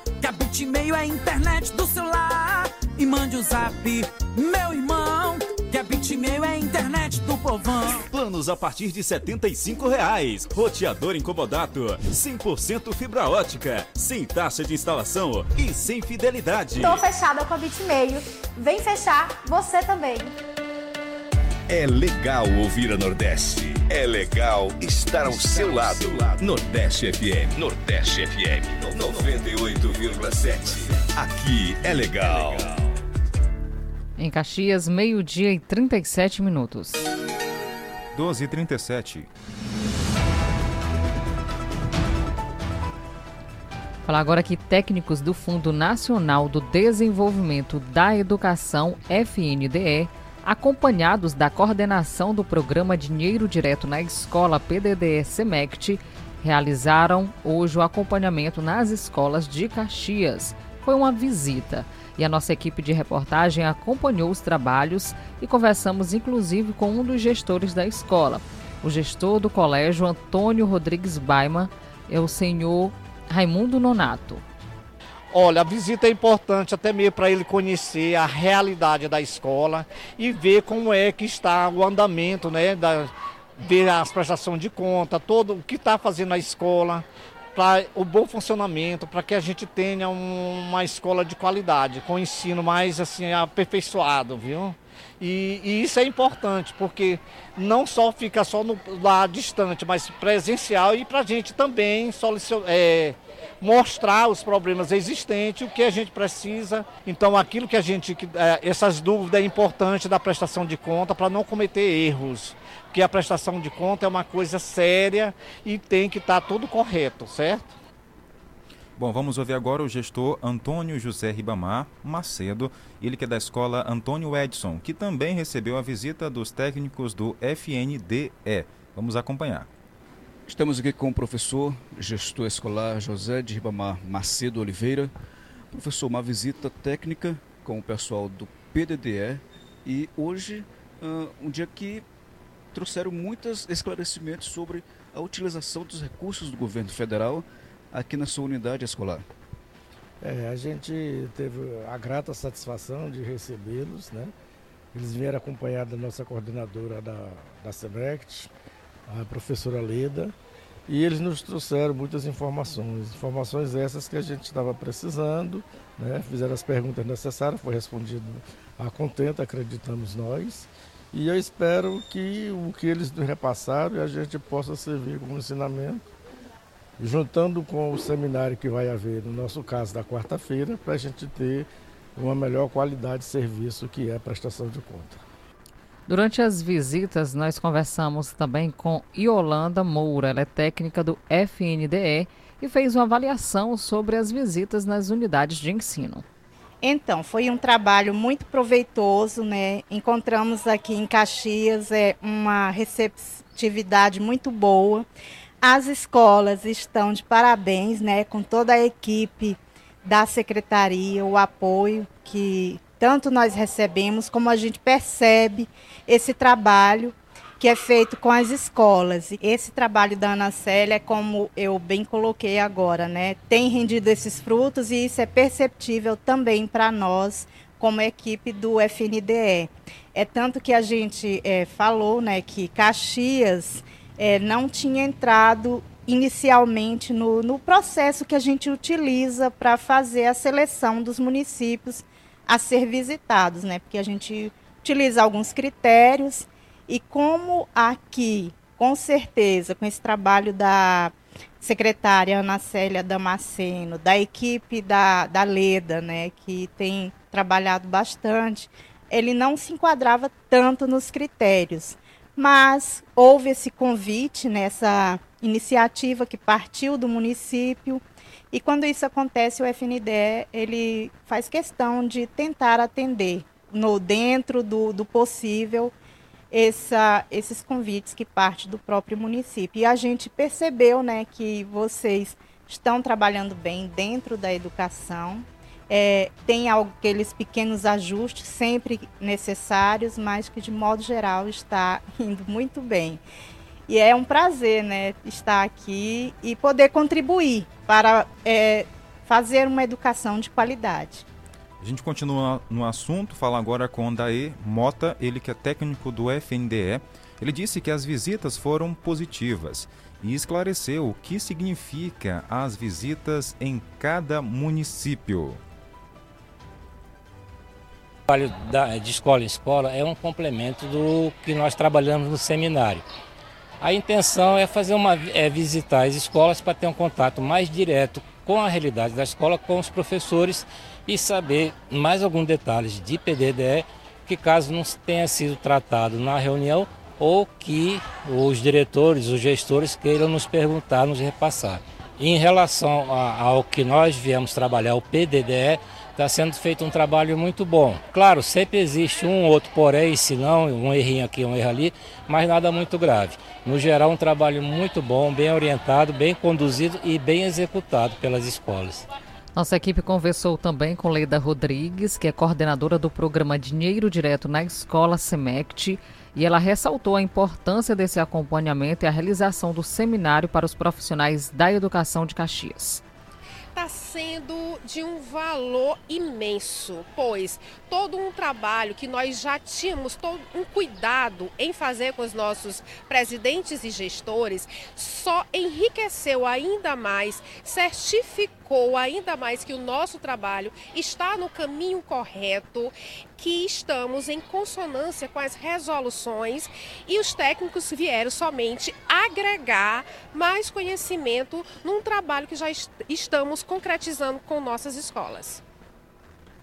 Bitmail é a internet do celular. E mande o um zap, meu irmão. Que a Bitmail é a internet do povo. povão. Planos a partir de 75 reais. Roteador incomodato, 100% fibra ótica, sem taxa de instalação e sem fidelidade. Tô fechada com a Bitmeio. Vem fechar você também. É legal ouvir a Nordeste. É legal estar ao seu lado. Nordeste FM. Nordeste FM. 98,7. Aqui é legal. Em Caxias, meio-dia e 37 minutos. 12 e 37. Falar agora que técnicos do Fundo Nacional do Desenvolvimento da Educação, FNDE, acompanhados da coordenação do programa Dinheiro Direto na Escola PDDE Semect, realizaram hoje o acompanhamento nas escolas de Caxias. Foi uma visita e a nossa equipe de reportagem acompanhou os trabalhos e conversamos inclusive com um dos gestores da escola. O gestor do colégio, Antônio Rodrigues Baima, é o senhor Raimundo Nonato. Olha, a visita é importante até mesmo para ele conhecer a realidade da escola e ver como é que está o andamento, né? Da, ver as prestações de conta, todo o que está fazendo a escola, para o bom funcionamento, para que a gente tenha um, uma escola de qualidade, com ensino mais assim aperfeiçoado, viu? E, e, isso é importante, porque não só fica só no, lá distante, mas presencial e para a gente também é, mostrar os problemas existentes, o que a gente precisa. Então, aquilo que a gente. É, essas dúvidas é importante da prestação de conta para não cometer erros. Porque a prestação de conta é uma coisa séria e tem que estar tá tudo correto, certo? Bom, vamos ouvir agora o gestor Antônio José Ribamar Macedo, ele que é da escola Antônio Edson, que também recebeu a visita dos técnicos do FNDE. Vamos acompanhar. Estamos aqui com o professor, gestor escolar José de Ribamar Macedo Oliveira. Professor, uma visita técnica com o pessoal do PDDE e hoje uh, um dia que trouxeram muitos esclarecimentos sobre a utilização dos recursos do governo federal aqui na sua unidade escolar? É, a gente teve a grata satisfação de recebê-los, né? Eles vieram acompanhados da nossa coordenadora da, da SEMECT, a professora Leda, e eles nos trouxeram muitas informações, informações essas que a gente estava precisando, né? fizeram as perguntas necessárias, foi respondido a contento, acreditamos nós, e eu espero que o que eles nos repassaram a gente possa servir como ensinamento juntando com o seminário que vai haver, no nosso caso, da quarta-feira, para a gente ter uma melhor qualidade de serviço que é a prestação de conta. Durante as visitas, nós conversamos também com Iolanda Moura, ela é técnica do FNDE e fez uma avaliação sobre as visitas nas unidades de ensino. Então, foi um trabalho muito proveitoso, né? Encontramos aqui em Caxias é, uma receptividade muito boa. As escolas estão de parabéns, né, com toda a equipe da secretaria, o apoio que tanto nós recebemos como a gente percebe esse trabalho que é feito com as escolas. Esse trabalho da Ana Célia, como eu bem coloquei agora, né, tem rendido esses frutos e isso é perceptível também para nós como equipe do FNDE. É tanto que a gente é, falou, né, que Caxias é, não tinha entrado inicialmente no, no processo que a gente utiliza para fazer a seleção dos municípios a ser visitados, né? Porque a gente utiliza alguns critérios e como aqui, com certeza, com esse trabalho da secretária Ana Célia Damasceno, da equipe da, da Leda, né, que tem trabalhado bastante, ele não se enquadrava tanto nos critérios mas houve esse convite nessa iniciativa que partiu do município. E quando isso acontece o FNDE ele faz questão de tentar atender no dentro do, do possível essa, esses convites que partem do próprio município. E a gente percebeu né que vocês estão trabalhando bem dentro da educação é, tem aqueles pequenos ajustes sempre necessários, mas que de modo geral está <laughs> indo muito bem. E é um prazer né, estar aqui e poder contribuir para é, fazer uma educação de qualidade. A gente continua no assunto, fala agora com o Mota, ele que é técnico do FNDE. Ele disse que as visitas foram positivas e esclareceu o que significa as visitas em cada município. Trabalho de escola em escola é um complemento do que nós trabalhamos no seminário. A intenção é fazer uma é visitar as escolas para ter um contato mais direto com a realidade da escola, com os professores e saber mais alguns detalhes de PDDE que caso não tenha sido tratado na reunião ou que os diretores, os gestores queiram nos perguntar, nos repassar. Em relação ao que nós viemos trabalhar, o PDDE, está sendo feito um trabalho muito bom. Claro, sempre existe um outro porém, se não, um errinho aqui, um erro ali, mas nada muito grave. No geral, um trabalho muito bom, bem orientado, bem conduzido e bem executado pelas escolas. Nossa equipe conversou também com Leida Rodrigues, que é coordenadora do programa Dinheiro Direto na Escola SEMECT, e ela ressaltou a importância desse acompanhamento e a realização do seminário para os profissionais da educação de Caxias está sendo de um valor imenso, pois todo um trabalho que nós já tínhamos, todo um cuidado em fazer com os nossos presidentes e gestores, só enriqueceu ainda mais, certificou ainda mais que o nosso trabalho está no caminho correto, que estamos em consonância com as resoluções e os técnicos vieram somente agregar mais conhecimento num trabalho que já estamos concretizando com nossas escolas.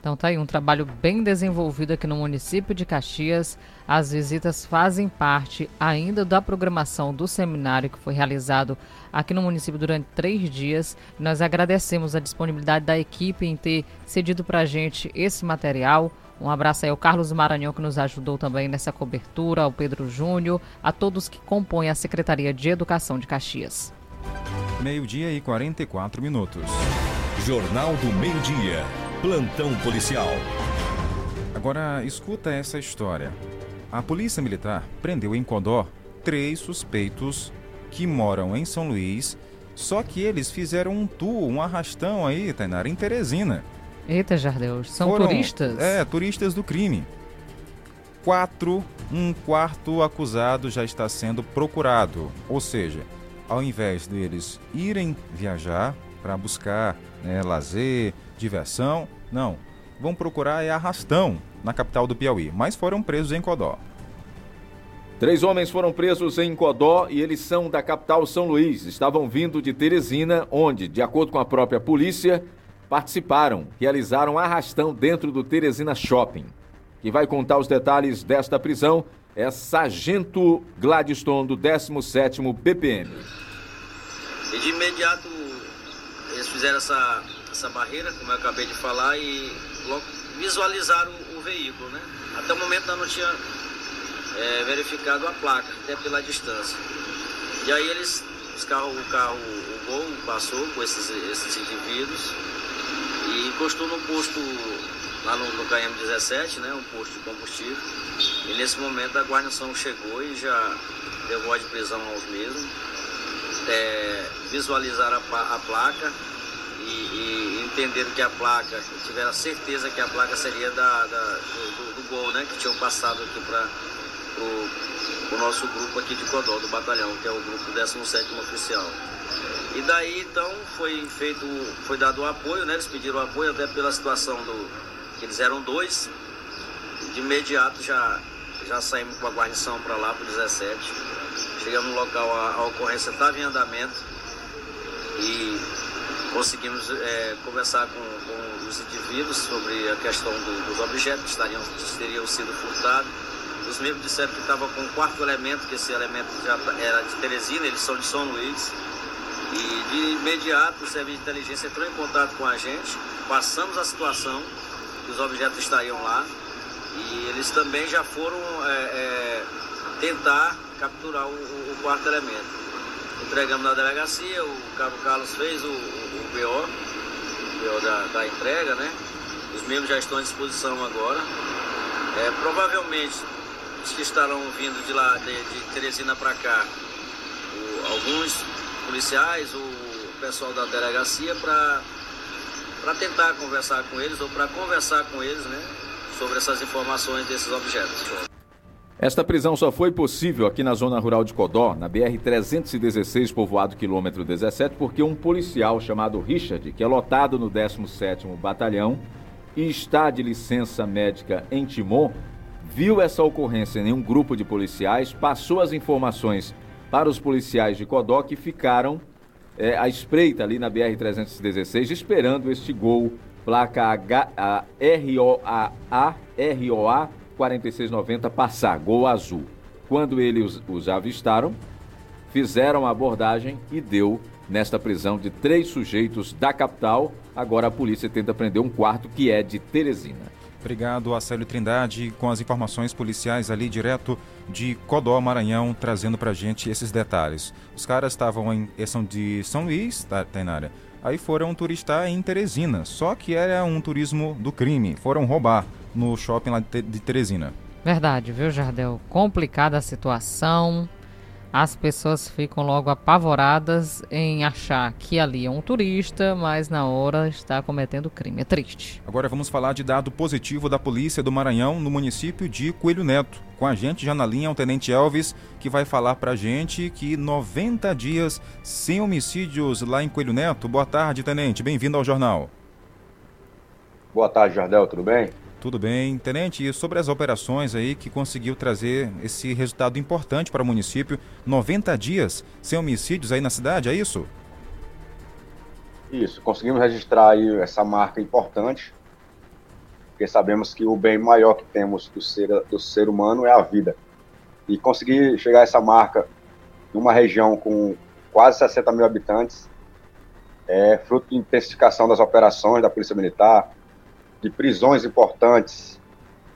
Então tá aí um trabalho bem desenvolvido aqui no município de Caxias. As visitas fazem parte ainda da programação do seminário que foi realizado aqui no município durante três dias. Nós agradecemos a disponibilidade da equipe em ter cedido para a gente esse material. Um abraço aí ao Carlos Maranhão, que nos ajudou também nessa cobertura, ao Pedro Júnior, a todos que compõem a Secretaria de Educação de Caxias. Meio-dia e 44 minutos. Jornal do Meio-Dia. Plantão policial. Agora escuta essa história. A Polícia Militar prendeu em Codó três suspeitos que moram em São Luís, só que eles fizeram um tour, um arrastão aí, Tainara, em Teresina. Eita, Jardel, são Foram, turistas? É, turistas do crime. Quatro, um quarto acusado já está sendo procurado. Ou seja, ao invés deles irem viajar para buscar né, lazer, diversão, não. Vão procurar é arrastão na capital do Piauí, mas foram presos em Codó. Três homens foram presos em Codó e eles são da capital São Luís. Estavam vindo de Teresina, onde, de acordo com a própria polícia, participaram, realizaram arrastão dentro do Teresina Shopping. Quem vai contar os detalhes desta prisão é Sargento Gladstone, do 17º BPM. E de imediato eles fizeram essa, essa barreira, como eu acabei de falar, e logo visualizaram o, o veículo, né? Até o momento não tinha é, verificado a placa, até pela distância. E aí eles, os o carro, o Gol passou com esses, esses indivíduos, e encostou no posto lá no, no KM17, né, um posto de combustível. E nesse momento a guarnição chegou e já deu voz de prisão aos mesmos. É, visualizaram a, a placa entenderam que a placa, tiveram a certeza que a placa seria da, da do, do, gol, né, que tinham passado aqui para o nosso grupo aqui de Codó, do batalhão, que é o grupo 17 oficial. E daí então foi feito, foi dado o apoio, né? Eles pediram apoio até pela situação do. que eles eram dois. De imediato já, já saímos com a guarnição para lá, para o 17. Chegamos no local, a, a ocorrência estava em andamento e conseguimos é, conversar com, com, os indivíduos sobre a questão do, dos objetos que estariam, teriam sido furtados. Os mesmos disseram que estavam com um quarto elemento, que esse elemento já era de Teresina, eles são de São Luís. E de imediato o serviço de inteligência entrou em contato com a gente, passamos a situação, que os objetos estariam lá, e eles também já foram é, é, tentar capturar o, o, quarto elemento. Entregamos na delegacia, o Cabo Carlos fez o, o, o BO, o BO da, da, entrega, né? Os membros já estão à disposição agora. É, provavelmente os que estarão vindo de lá, de, de Teresina para cá, alguns policiais, o pessoal da delegacia para tentar conversar com eles ou para conversar com eles né, sobre essas informações desses objetos. Esta prisão só foi possível aqui na zona rural de Codó, na BR-316, povoado quilômetro 17, porque um policial chamado Richard, que é lotado no 17º Batalhão e está de licença médica em Timon, viu essa ocorrência em um grupo de policiais, passou as informações para os policiais de Codó que ficaram é, à espreita ali na BR-316, esperando este gol, placa H, a, ROA, a, ROA 4690 passar, gol azul. Quando eles os avistaram, fizeram a abordagem e deu nesta prisão de três sujeitos da capital. Agora a polícia tenta prender um quarto que é de Teresina. Obrigado, Acélio Trindade, com as informações policiais ali direto de Codó, Maranhão, trazendo pra gente esses detalhes. Os caras estavam em são de São Luís, tá, Tainara. Aí foram turistar em Teresina, só que era um turismo do crime. Foram roubar no shopping lá de Teresina. Verdade, viu, Jardel? Complicada a situação as pessoas ficam logo apavoradas em achar que ali é um turista, mas na hora está cometendo crime. É triste. Agora vamos falar de dado positivo da Polícia do Maranhão no município de Coelho Neto. Com a gente já na linha o Tenente Elvis, que vai falar pra gente que 90 dias sem homicídios lá em Coelho Neto. Boa tarde, Tenente. Bem-vindo ao jornal. Boa tarde, Jardel. Tudo bem? Tudo bem. Tenente, e sobre as operações aí que conseguiu trazer esse resultado importante para o município, 90 dias sem homicídios aí na cidade, é isso? Isso, conseguimos registrar aí essa marca importante, porque sabemos que o bem maior que temos do ser, do ser humano é a vida. E conseguir chegar a essa marca numa região com quase 60 mil habitantes é fruto de intensificação das operações da Polícia Militar, de prisões importantes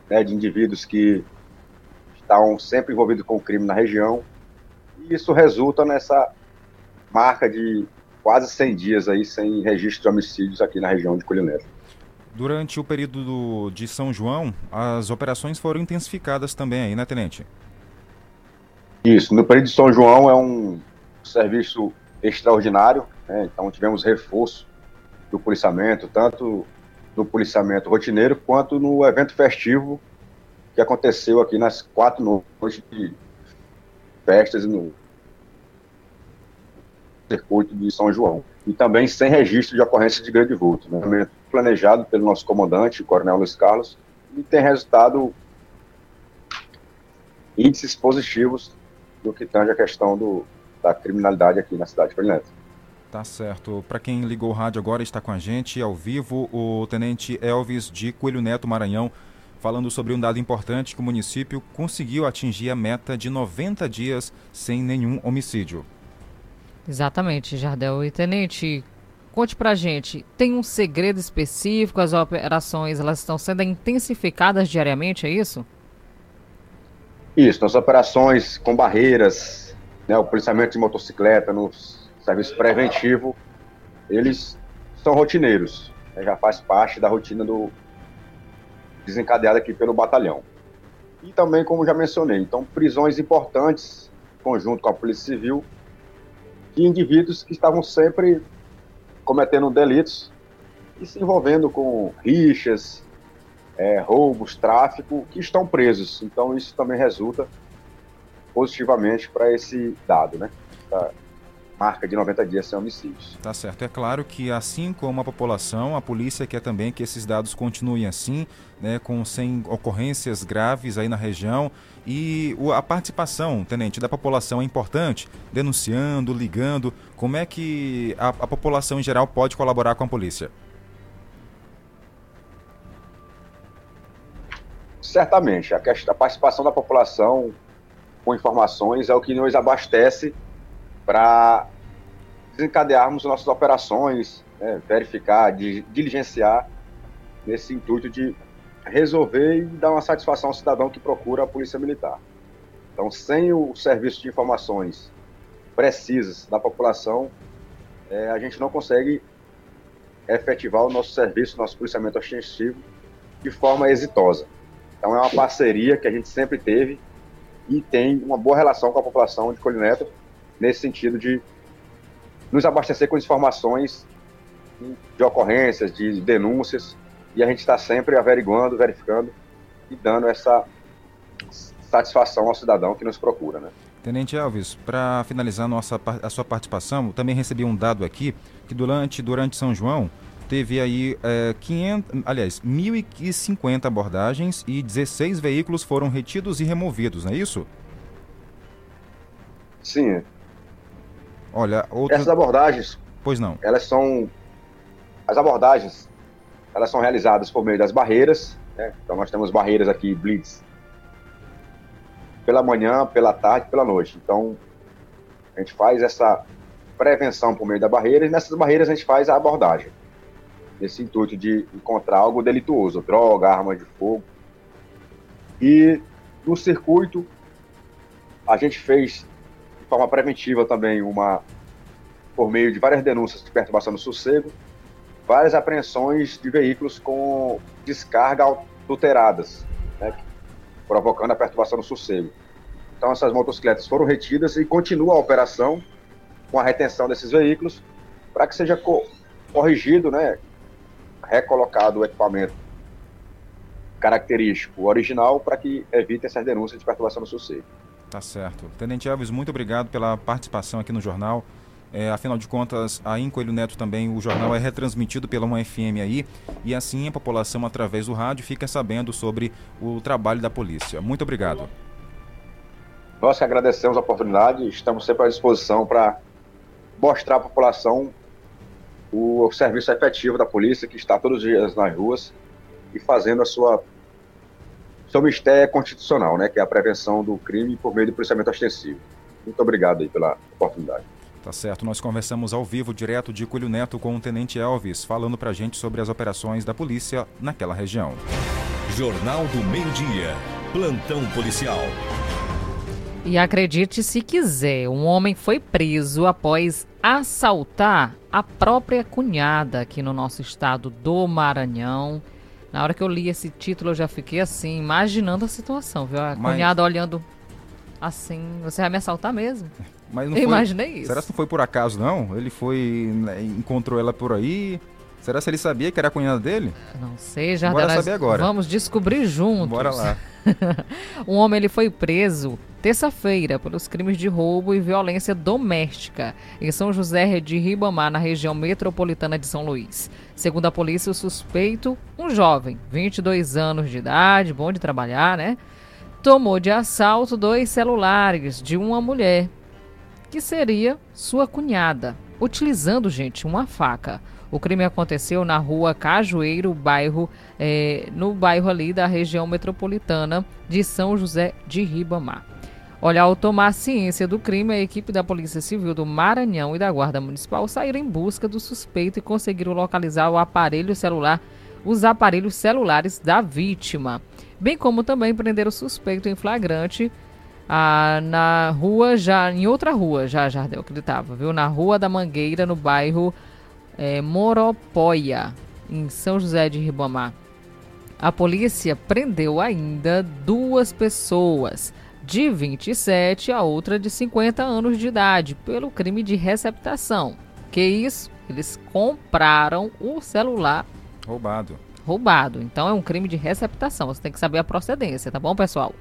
né, de indivíduos que estão sempre envolvidos com o crime na região. E isso resulta nessa marca de quase 100 dias aí sem registro de homicídios aqui na região de Culinésia. Durante o período do, de São João, as operações foram intensificadas também aí, né, Tenente? Isso, no período de São João é um serviço extraordinário, né? então tivemos reforço do policiamento, tanto no policiamento rotineiro, quanto no evento festivo que aconteceu aqui nas quatro noites de festas no circuito de São João. E também sem registro de ocorrência de grande vulto. Né? Planejado pelo nosso comandante, o Coronel Luiz Carlos, e tem resultado índices positivos do que tange a questão do, da criminalidade aqui na cidade de. Tá certo. Para quem ligou o rádio agora, está com a gente ao vivo o Tenente Elvis de Coelho Neto, Maranhão, falando sobre um dado importante que o município conseguiu atingir a meta de 90 dias sem nenhum homicídio. Exatamente, Jardel. E Tenente, conte pra gente, tem um segredo específico? As operações elas estão sendo intensificadas diariamente, é isso? Isso, as operações com barreiras, né, o policiamento de motocicleta nos serviço preventivo, eles são rotineiros, né, já faz parte da rotina do desencadeada aqui pelo batalhão. E também, como já mencionei, então prisões importantes, conjunto com a Polícia Civil, de indivíduos que estavam sempre cometendo delitos e se envolvendo com rixas, é, roubos, tráfico, que estão presos. Então isso também resulta positivamente para esse dado, né? Marca de 90 dias sem homicídios. Tá certo. É claro que, assim como a população, a polícia quer também que esses dados continuem assim, né, com sem ocorrências graves aí na região. E a participação, tenente, da população é importante, denunciando, ligando. Como é que a, a população em geral pode colaborar com a polícia? Certamente. A, a participação da população com informações é o que nos abastece para desencadearmos nossas operações, né, verificar, diligenciar nesse intuito de resolver e dar uma satisfação ao cidadão que procura a Polícia Militar. Então, sem o serviço de informações precisas da população, é, a gente não consegue efetivar o nosso serviço, nosso policiamento ostensivo de forma exitosa. Então, é uma parceria que a gente sempre teve e tem uma boa relação com a população de Colineto nesse sentido de nos abastecer com informações de ocorrências, de denúncias, e a gente está sempre averiguando, verificando e dando essa satisfação ao cidadão que nos procura, né? Tenente Alves, para finalizar nossa, a sua participação, também recebi um dado aqui que durante, durante São João teve aí é, 500, aliás, 1.050 abordagens e 16 veículos foram retidos e removidos, não é isso? Sim. Olha, outra... essas abordagens, pois não, elas são as abordagens, elas são realizadas por meio das barreiras, né? então nós temos barreiras aqui blitz pela manhã, pela tarde, pela noite. Então a gente faz essa prevenção por meio da barreira e nessas barreiras a gente faz a abordagem nesse intuito de encontrar algo delituoso, droga, arma de fogo. E no circuito a gente fez forma preventiva também uma por meio de várias denúncias de perturbação do sossego, várias apreensões de veículos com descarga adulteradas, né, provocando a perturbação do sossego. Então essas motocicletas foram retidas e continua a operação com a retenção desses veículos para que seja co corrigido, né, recolocado o equipamento característico original para que evite essas denúncias de perturbação do sossego. Tá certo. Tenente Alves, muito obrigado pela participação aqui no jornal. É, afinal de contas, aí em Coelho Neto também o jornal é retransmitido pela uma FM aí e assim a população através do rádio fica sabendo sobre o trabalho da polícia. Muito obrigado. Nós que agradecemos a oportunidade, estamos sempre à disposição para mostrar à população o serviço efetivo da polícia que está todos os dias nas ruas e fazendo a sua seu mistério constitucional, né, que é a prevenção do crime por meio do policiamento ostensivo. Muito obrigado aí pela oportunidade. Tá certo, nós conversamos ao vivo, direto de Coelho Neto, com o Tenente Elvis, falando pra gente sobre as operações da polícia naquela região. Jornal do Meio-Dia, Plantão Policial. E acredite se quiser, um homem foi preso após assaltar a própria cunhada aqui no nosso estado do Maranhão. Na hora que eu li esse título, eu já fiquei assim, imaginando a situação, viu? A Mas... cunhada olhando assim, você vai me assaltar mesmo? Mas não eu foi... imaginei isso. Será que não foi por acaso, não? Ele foi. Né, encontrou ela por aí. Será que ele sabia que era a cunhada dele? Não sei, já Bora saber agora. Vamos descobrir juntos. Bora lá. <laughs> um homem ele foi preso terça-feira pelos crimes de roubo e violência doméstica em São José de Ribamar, na região metropolitana de São Luís. Segundo a polícia, o suspeito, um jovem, 22 anos de idade, bom de trabalhar, né? Tomou de assalto dois celulares de uma mulher, que seria sua cunhada, utilizando, gente, uma faca. O crime aconteceu na rua Cajueiro, bairro, é, no bairro ali da região metropolitana de São José de Ribamar. Olha, ao tomar ciência do crime, a equipe da Polícia Civil do Maranhão e da Guarda Municipal saíram em busca do suspeito e conseguiram localizar o aparelho celular, os aparelhos celulares da vítima, bem como também prender o suspeito em flagrante ah, na rua, já em outra rua, já, Jardel, que viu? Na Rua da Mangueira, no bairro é, Moropóia, em São José de Ribamar. A polícia prendeu ainda duas pessoas de 27 a outra de 50 anos de idade pelo crime de receptação. Que isso? Eles compraram o celular roubado. Roubado. Então é um crime de receptação. Você tem que saber a procedência, tá bom, pessoal?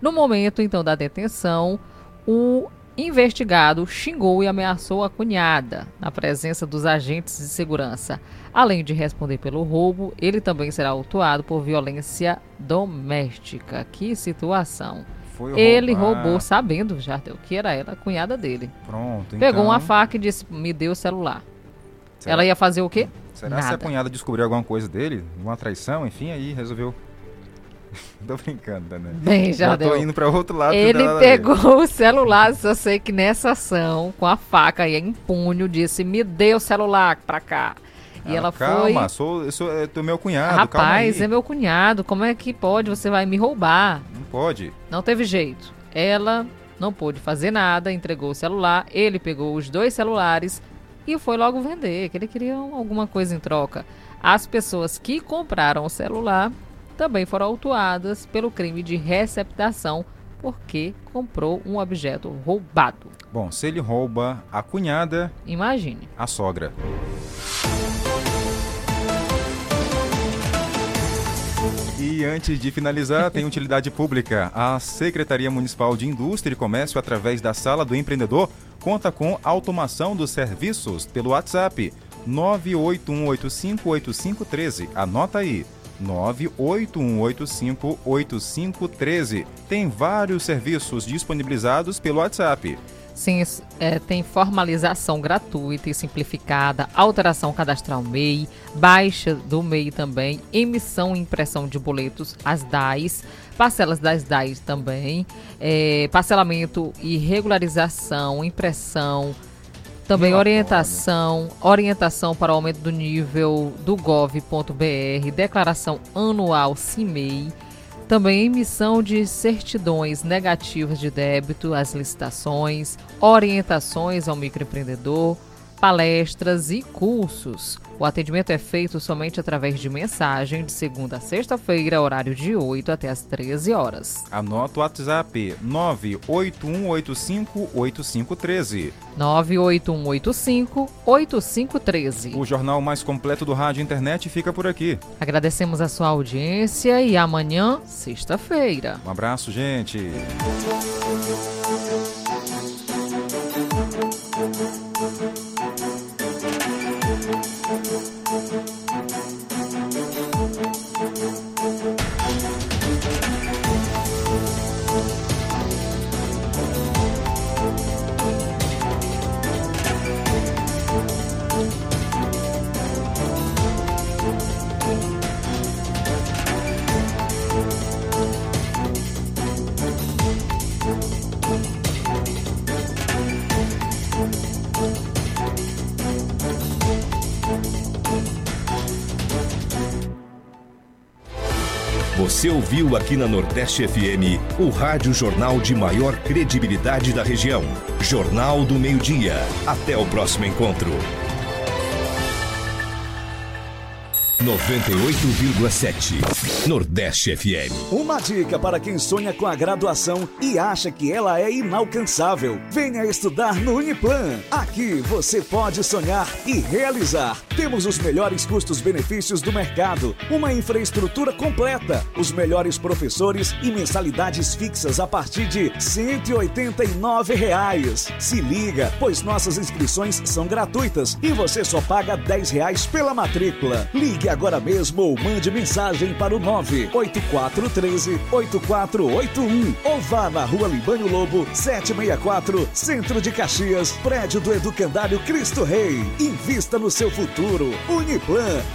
No momento então da detenção, o investigado xingou e ameaçou a cunhada na presença dos agentes de segurança. Além de responder pelo roubo, ele também será autuado por violência doméstica. Que situação! Foi ele roubou sabendo, Jardel, que era ela, a cunhada dele. Pronto, Pegou então... uma faca e disse: "Me dê o celular". Será? Ela ia fazer o quê? Será que a cunhada descobriu alguma coisa dele? Uma traição, enfim, aí resolveu <laughs> Tô brincando, né? Bem, já, já tô indo para outro lado. Ele pegou <laughs> o celular, só sei que nessa ação, com a faca e em punho, disse: Me dê o celular pra cá. E ah, ela calma, foi. Calma, sou, sou é, meu cunhado. Rapaz, é meu cunhado. Como é que pode? Você vai me roubar? Não pode. Não teve jeito. Ela não pôde fazer nada, entregou o celular. Ele pegou os dois celulares e foi logo vender, que ele queria alguma coisa em troca. As pessoas que compraram o celular também foram autuadas pelo crime de receptação porque comprou um objeto roubado. Bom, se ele rouba a cunhada, imagine a sogra. E antes de finalizar, tem utilidade pública. A Secretaria Municipal de Indústria e Comércio, através da Sala do Empreendedor, conta com automação dos serviços pelo WhatsApp 981858513. Anota aí. 981858513. Tem vários serviços disponibilizados pelo WhatsApp. Sim, é, tem formalização gratuita e simplificada, alteração cadastral MEI, baixa do MEI também, emissão e impressão de boletos, as DAIs, parcelas das DAIs também, é, parcelamento e regularização, impressão, também orientação, orientação para o aumento do nível do gov.br, declaração anual CIMEI, também emissão de certidões negativas de débito, as licitações, orientações ao microempreendedor, palestras e cursos. O atendimento é feito somente através de mensagem de segunda a sexta-feira, horário de 8 até as 13 horas. Anota o WhatsApp 981858513. 981858513. O jornal mais completo do rádio e internet fica por aqui. Agradecemos a sua audiência e amanhã, sexta-feira. Um abraço, gente. Ouviu aqui na Nordeste FM o rádio jornal de maior credibilidade da região. Jornal do Meio-Dia. Até o próximo encontro. 98,7 Nordeste FM. Uma dica para quem sonha com a graduação e acha que ela é inalcançável. Venha estudar no Uniplan. Aqui você pode sonhar e realizar. Temos os melhores custos-benefícios do mercado, uma infraestrutura completa, os melhores professores e mensalidades fixas a partir de 189 reais. Se liga, pois nossas inscrições são gratuitas e você só paga 10 reais pela matrícula. Ligue agora mesmo ou mande mensagem para o 98413 8481 ou vá na Rua Libânio Lobo, 764, Centro de Caxias, prédio do Educandário Cristo Rei. Invista no seu futuro. Uniplan